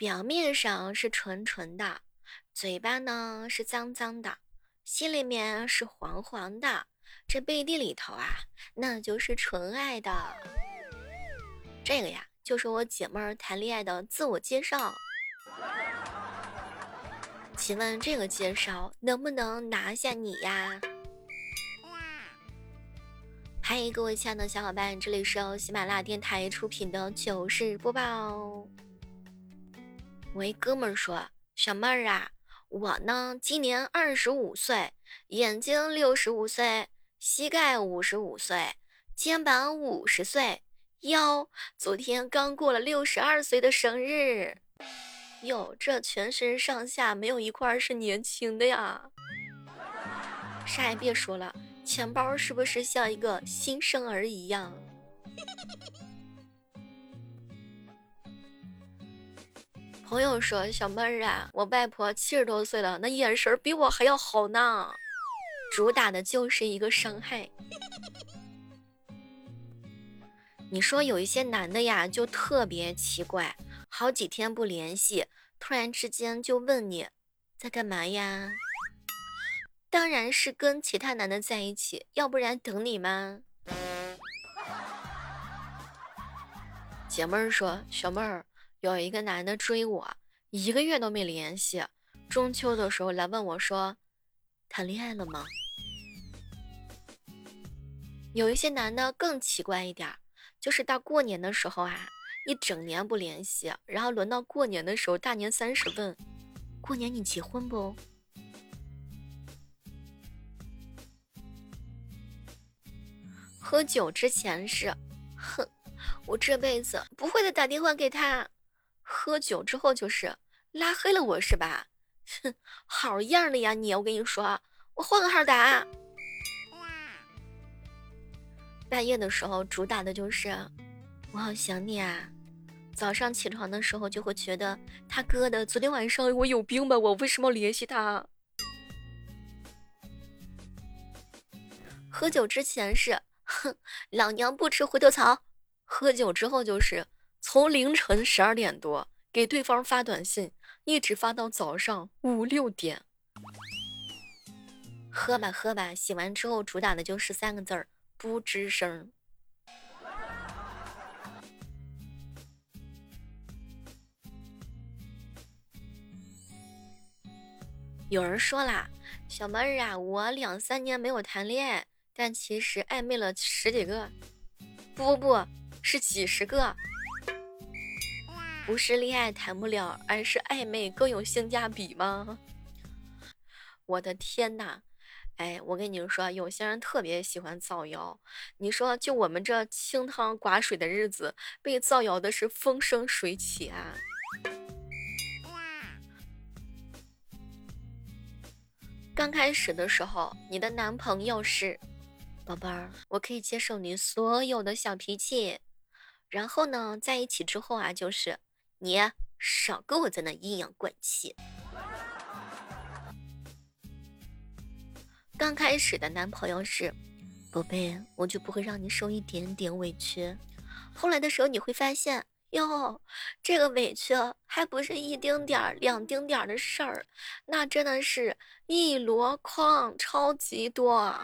表面上是纯纯的，嘴巴呢是脏脏的，心里面是黄黄的，这背地里头啊，那就是纯爱的。这个呀，就是我姐妹儿谈恋爱的自我介绍。请问这个介绍能不能拿下你呀？嗨，各位亲爱的小伙伴，这里是由喜马拉雅电台出品的糗事播报。我一哥们儿说：“小妹儿啊，我呢今年二十五岁，眼睛六十五岁，膝盖五十五岁，肩膀五十岁，腰昨天刚过了六十二岁的生日。哟，这全身上下没有一块是年轻的呀！啥也别说了。”钱包是不是像一个新生儿一样？朋友说：“小妹儿啊，我外婆七十多岁了，那眼神比我还要好呢。”主打的就是一个伤害。你说有一些男的呀，就特别奇怪，好几天不联系，突然之间就问你在干嘛呀？当然是跟其他男的在一起，要不然等你吗？姐妹儿说：“小妹儿，有一个男的追我，一个月都没联系，中秋的时候来问我说，谈恋爱了吗？”有一些男的更奇怪一点，就是到过年的时候啊，一整年不联系，然后轮到过年的时候，大年三十问：“过年你结婚不？”喝酒之前是，哼，我这辈子不会再打电话给他。喝酒之后就是拉黑了我是吧？哼，好样的呀你！我跟你说，我换个号打。半夜的时候主打的就是我好想你啊。早上起床的时候就会觉得他哥的，昨天晚上我有病吧？我为什么联系他？喝酒之前是。哼，老娘不吃回头草。喝酒之后就是从凌晨十二点多给对方发短信，一直发到早上五六点。喝吧喝吧，洗完之后主打的就是三个字儿：不吱声。有人说啦，小妹儿啊，我两三年没有谈恋爱。但其实暧昧了十几个，不不不是几十个，不是恋爱谈不了，而是暧昧更有性价比吗？我的天哪！哎，我跟你们说，有些人特别喜欢造谣。你说，就我们这清汤寡水的日子，被造谣的是风生水起啊！刚开始的时候，你的男朋友是。宝贝儿，我可以接受你所有的小脾气，然后呢，在一起之后啊，就是你少跟我在那阴阳怪气。刚开始的男朋友是，宝贝，我就不会让你受一点点委屈。后来的时候你会发现，哟，这个委屈还不是一丁点儿、两丁点儿的事儿，那真的是一箩筐，超级多。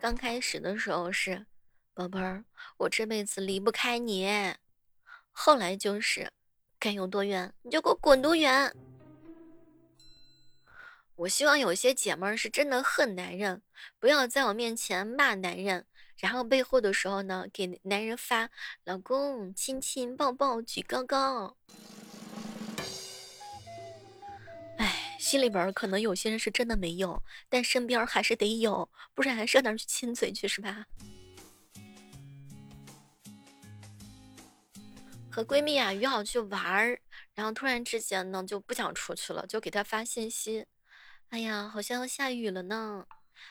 刚开始的时候是，宝贝儿，我这辈子离不开你。后来就是，该有多远你就给我滚多远。我希望有些姐妹儿是真的恨男人，不要在我面前骂男人，然后背后的时候呢，给男人发老公亲亲抱抱举高高。哎心里边可能有些人是真的没有，但身边还是得有，不然还上哪去亲嘴去是吧？和闺蜜啊约好去玩儿，然后突然之间呢就不想出去了，就给她发信息：“哎呀，好像要下雨了呢，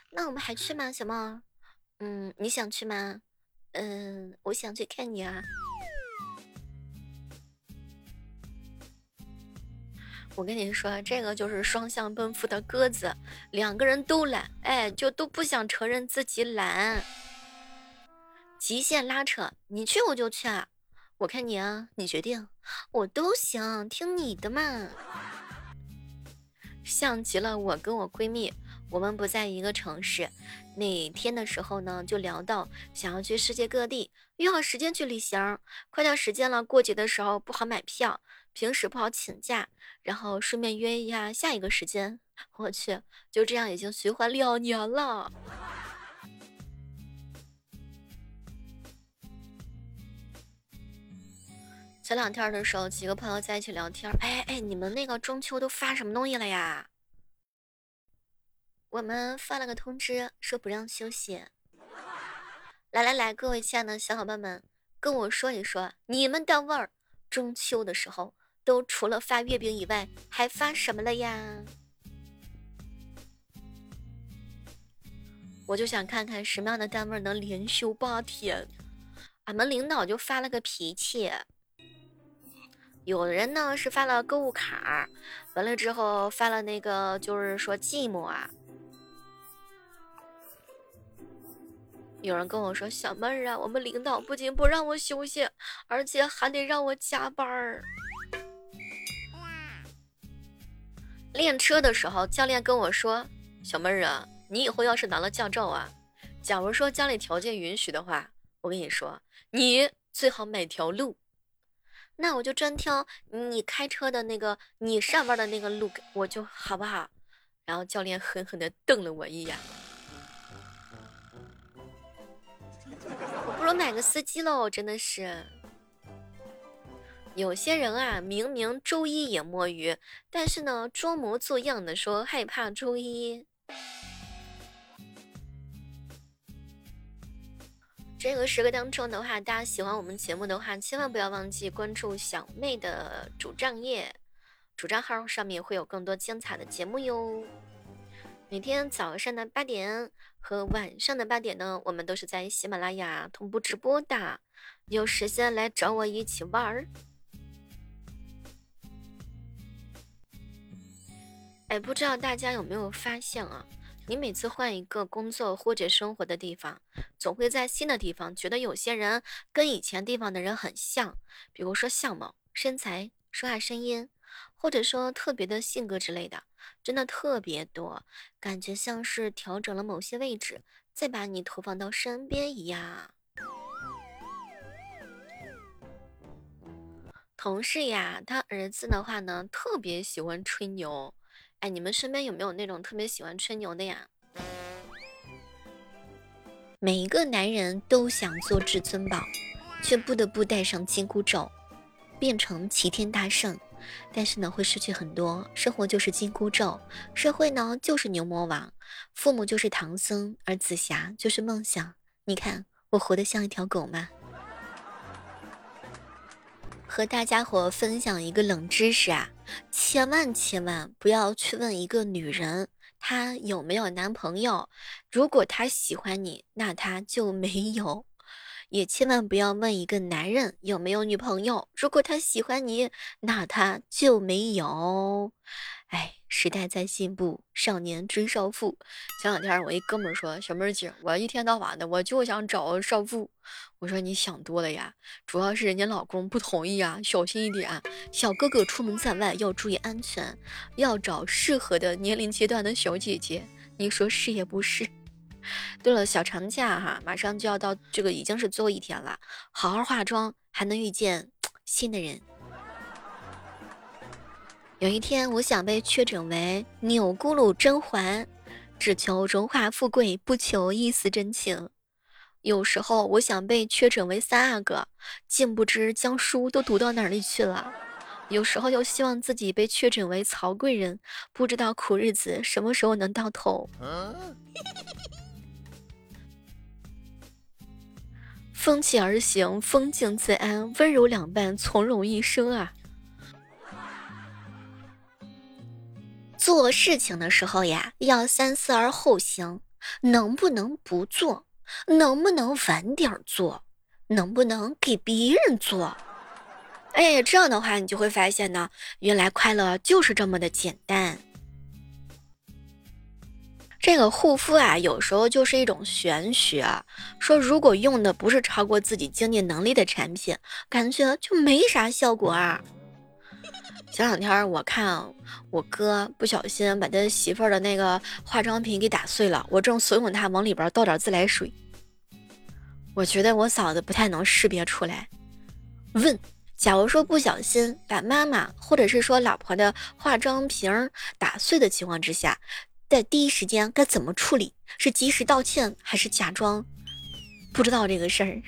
那我们还去吗，小猫？嗯，你想去吗？嗯，我想去看你啊。”我跟你说，这个就是双向奔赴的鸽子，两个人都懒，哎，就都不想承认自己懒。极限拉扯，你去我就去啊，我看你啊，你决定，我都行，听你的嘛。像极了我跟我闺蜜，我们不在一个城市。那天的时候呢，就聊到想要去世界各地，约好时间去旅行。快到时间了，过节的时候不好买票，平时不好请假，然后顺便约一下下一个时间。我去，就这样已经循环两年了。前两天的时候，几个朋友在一起聊天，哎哎，你们那个中秋都发什么东西了呀？我们发了个通知，说不让休息。来来来，各位亲爱的小伙伴们，跟我说一说，你们单位中秋的时候都除了发月饼以外，还发什么了呀？我就想看看什么样的单位能连休八天。俺们领导就发了个脾气。有的人呢是发了购物卡，完了之后发了那个，就是说寂寞啊。有人跟我说：“小妹儿啊，我们领导不仅不让我休息，而且还得让我加班儿。”练车的时候，教练跟我说：“小妹儿啊，你以后要是拿了驾照啊，假如说家里条件允许的话，我跟你说，你最好买条路。”那我就专挑你开车的那个，你上班的那个路，我就好不好？然后教练狠狠地瞪了我一眼。我不如买个司机喽，真的是。有些人啊，明明周一也摸鱼，但是呢，装模作样的说害怕周一。这个时刻当中的话，大家喜欢我们节目的话，千万不要忘记关注小妹的主账页，主账号上面会有更多精彩的节目哟。每天早上的八点和晚上的八点呢，我们都是在喜马拉雅同步直播的，有时间来找我一起玩儿。哎，不知道大家有没有发现啊？你每次换一个工作或者生活的地方，总会在新的地方觉得有些人跟以前地方的人很像，比如说相貌、身材、说话声音，或者说特别的性格之类的，真的特别多，感觉像是调整了某些位置，再把你投放到身边一样。同事呀，他儿子的话呢，特别喜欢吹牛。哎，你们身边有没有那种特别喜欢吹牛的呀？每一个男人都想做至尊宝，却不得不戴上紧箍咒，变成齐天大圣。但是呢，会失去很多。生活就是紧箍咒，社会呢就是牛魔王，父母就是唐僧，而紫霞就是梦想。你看我活得像一条狗吗？和大家伙分享一个冷知识啊，千万千万不要去问一个女人她有没有男朋友，如果她喜欢你，那她就没有；也千万不要问一个男人有没有女朋友，如果他喜欢你，那他就没有。哎，时代在进步，少年追少妇。前两天我一哥们说：“小妹儿姐，我一天到晚的，我就想找少妇。”我说：“你想多了呀，主要是人家老公不同意啊，小心一点。小哥哥出门在外要注意安全，要找适合的年龄阶段的小姐姐。你说是也不是？对了，小长假哈，马上就要到，这个已经是最后一天了，好好化妆，还能遇见新的人。”有一天，我想被确诊为钮咕噜甄嬛，只求荣华富贵，不求一丝真情。有时候，我想被确诊为三阿哥，竟不知将书都读到哪里去了。有时候，又希望自己被确诊为曹贵人，不知道苦日子什么时候能到头。风起而行，风静自安，温柔两半，从容一生啊。做事情的时候呀，要三思而后行，能不能不做？能不能晚点做？能不能给别人做？哎，这样的话，你就会发现呢，原来快乐就是这么的简单。这个护肤啊，有时候就是一种玄学。说如果用的不是超过自己经济能力的产品，感觉就没啥效果啊。前两天我看我哥不小心把他媳妇儿的那个化妆品给打碎了，我正怂恿他往里边倒点自来水。我觉得我嫂子不太能识别出来。问：假如说不小心把妈妈或者是说老婆的化妆瓶打碎的情况之下。在第一时间该怎么处理？是及时道歉，还是假装不知道这个事儿？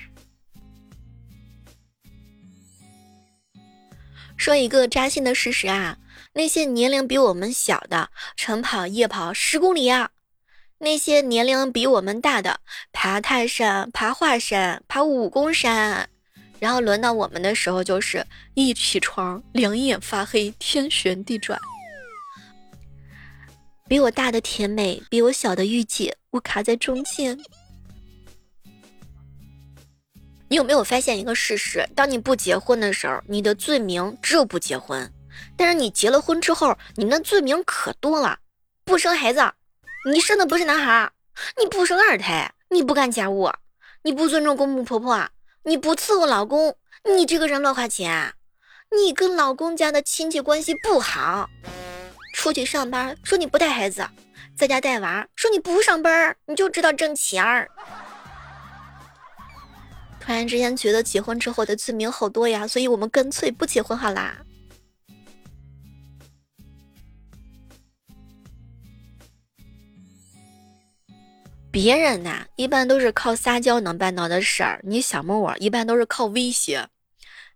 说一个扎心的事实啊，那些年龄比我们小的晨跑、夜跑十公里啊，那些年龄比我们大的爬泰山、爬华山、爬武功山，然后轮到我们的时候，就是一起床两眼发黑，天旋地转。比我大的甜美，比我小的御姐，我卡在中间。你有没有发现一个事实？当你不结婚的时候，你的罪名只有不结婚；但是你结了婚之后，你那罪名可多了：不生孩子，你生的不是男孩；你不生二胎，你不干家务，你不尊重公公婆婆，你不伺候老公，你这个人乱花钱，你跟老公家的亲戚关系不好。出去上班说你不带孩子，在家带娃说你不上班你就知道挣钱儿。突然之间觉得结婚之后的罪名好多呀，所以我们干脆不结婚好啦。别人呐，一般都是靠撒娇能办到的事儿，你小木我一般都是靠威胁。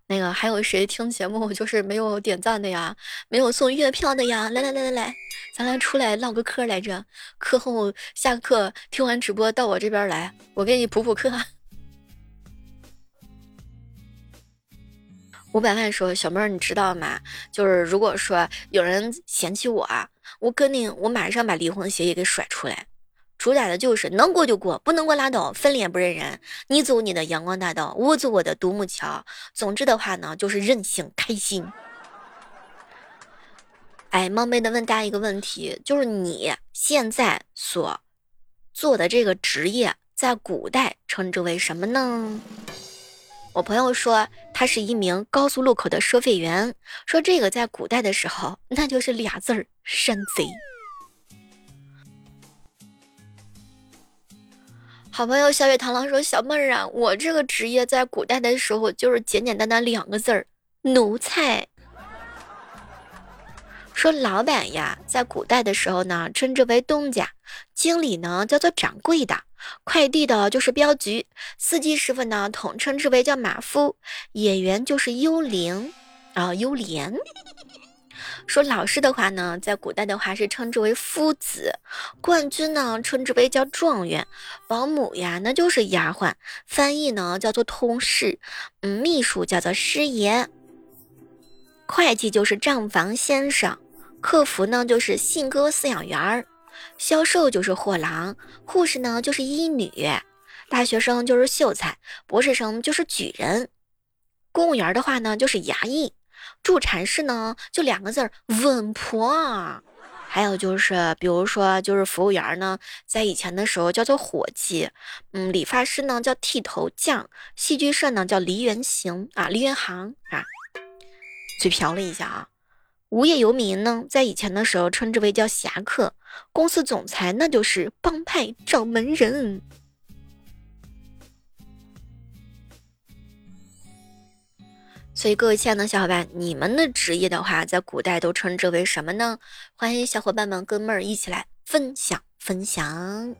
那个还有谁听节目就是没有点赞的呀，没有送月票的呀？来来来来来，咱俩出来唠个嗑来着。课后下课听完直播到我这边来，我给你补补课。五百万说小妹儿，你知道吗？就是如果说有人嫌弃我，我肯定我马上把离婚协议给甩出来。主打的就是能过就过，不能过拉倒，分脸不认人。你走你的阳光大道，我走我的独木桥。总之的话呢，就是任性开心。哎，冒昧的问大家一个问题，就是你现在所做的这个职业，在古代称之为什么呢？我朋友说他是一名高速路口的收费员，说这个在古代的时候，那就是俩字儿：山贼。好朋友小月螳螂说：“小妹儿啊，我这个职业在古代的时候就是简简单单两个字儿，奴才。说老板呀，在古代的时候呢，称之为东家；经理呢，叫做掌柜的；快递的就是镖局；司机师傅呢，统称之为叫马夫；演员就是幽灵啊，幽莲。”说老师的话呢，在古代的话是称之为夫子，冠军呢称之为叫状元，保姆呀那就是丫鬟，翻译呢叫做通事，嗯，秘书叫做师爷，会计就是账房先生，客服呢就是信鸽饲养员儿，销售就是货郎，护士呢就是医女，大学生就是秀才，博士生就是举人，公务员的话呢就是衙役。助产士呢，就两个字儿，稳婆。还有就是，比如说，就是服务员呢，在以前的时候叫做伙计。嗯，理发师呢叫剃头匠，戏剧社呢叫梨园行啊，梨园行啊。嘴瓢了一下啊。无业游民呢，在以前的时候称之为叫侠客。公司总裁那就是帮派掌门人。所以，各位亲爱的小伙伴，你们的职业的话，在古代都称之为什么呢？欢迎小伙伴们跟妹儿一起来分享分享。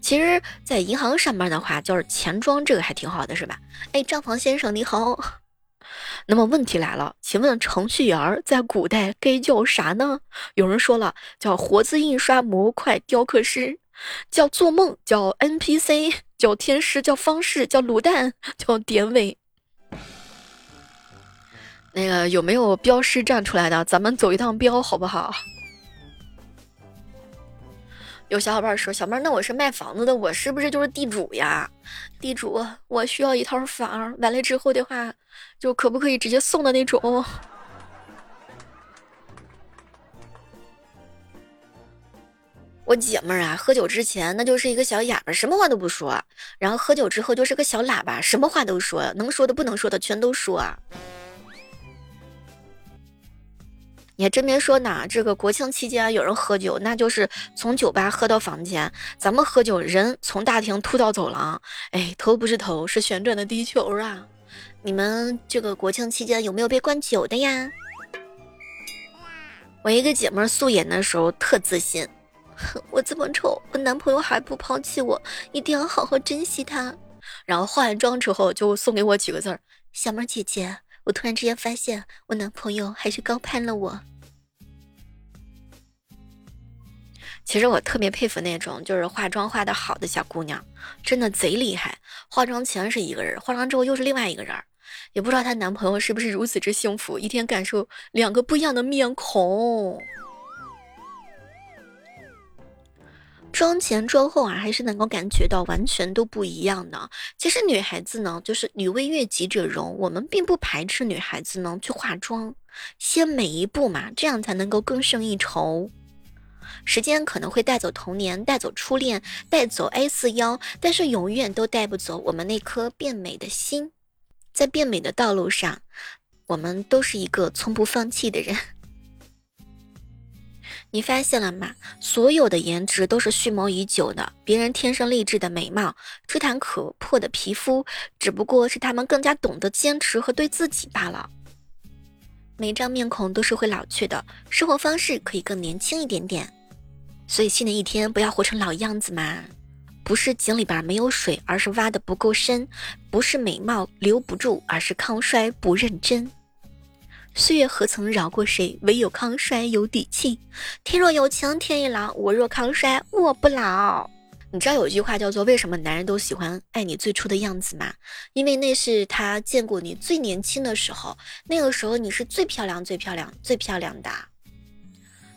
其实，在银行上班的话，就是钱庄，这个还挺好的，是吧？哎，账房先生你好。那么问题来了，请问程序员在古代该叫啥呢？有人说了，叫活字印刷模块雕刻师。叫做梦，叫 NPC，叫天师，叫方式，叫卤蛋，叫典韦。那个有没有镖师站出来的？咱们走一趟镖好不好？有小伙伴说：“小妹，那我是卖房子的，我是不是就是地主呀？地主，我需要一套房，完了之后的话，就可不可以直接送的那种？”我姐们儿啊，喝酒之前那就是一个小哑巴，什么话都不说；然后喝酒之后就是个小喇叭，什么话都说，能说的不能说的全都说。你还真别说呢，这个国庆期间有人喝酒，那就是从酒吧喝到房间。咱们喝酒，人从大厅吐到走廊，哎，头不是头，是旋转的地球啊！你们这个国庆期间有没有被灌酒的呀？我一个姐妹素颜的时候特自信，我这么丑，我男朋友还不抛弃我，一定要好好珍惜他。然后化完妆之后就送给我几个字儿：小妹姐姐。我突然之间发现，我男朋友还是高攀了我。其实我特别佩服那种就是化妆化的好的小姑娘，真的贼厉害。化妆前是一个人，化妆之后又是另外一个人，也不知道她男朋友是不是如此之幸福，一天感受两个不一样的面孔。妆前妆后啊，还是能够感觉到完全都不一样的。其实女孩子呢，就是女为悦己者容，我们并不排斥女孩子呢去化妆，先美一步嘛，这样才能够更胜一筹。时间可能会带走童年，带走初恋，带走 A 四腰，但是永远都带不走我们那颗变美的心。在变美的道路上，我们都是一个从不放弃的人。你发现了吗？所有的颜值都是蓄谋已久的，别人天生丽质的美貌，吹弹可破的皮肤，只不过是他们更加懂得坚持和对自己罢了。每张面孔都是会老去的，生活方式可以更年轻一点点。所以新的一天不要活成老样子嘛！不是井里边没有水，而是挖的不够深；不是美貌留不住，而是抗衰不认真。岁月何曾饶过谁？唯有康衰有底气。天若有情天亦老，我若康衰我不老。你知道有句话叫做“为什么男人都喜欢爱你最初的样子”吗？因为那是他见过你最年轻的时候，那个时候你是最漂亮、最漂亮、最漂亮的。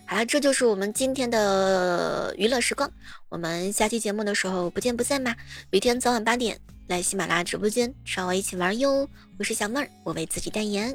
好了，这就是我们今天的娱乐时光。我们下期节目的时候不见不散吧！每天早晚八点来喜马拉雅直播间找我一起玩哟。我是小妹儿，我为自己代言。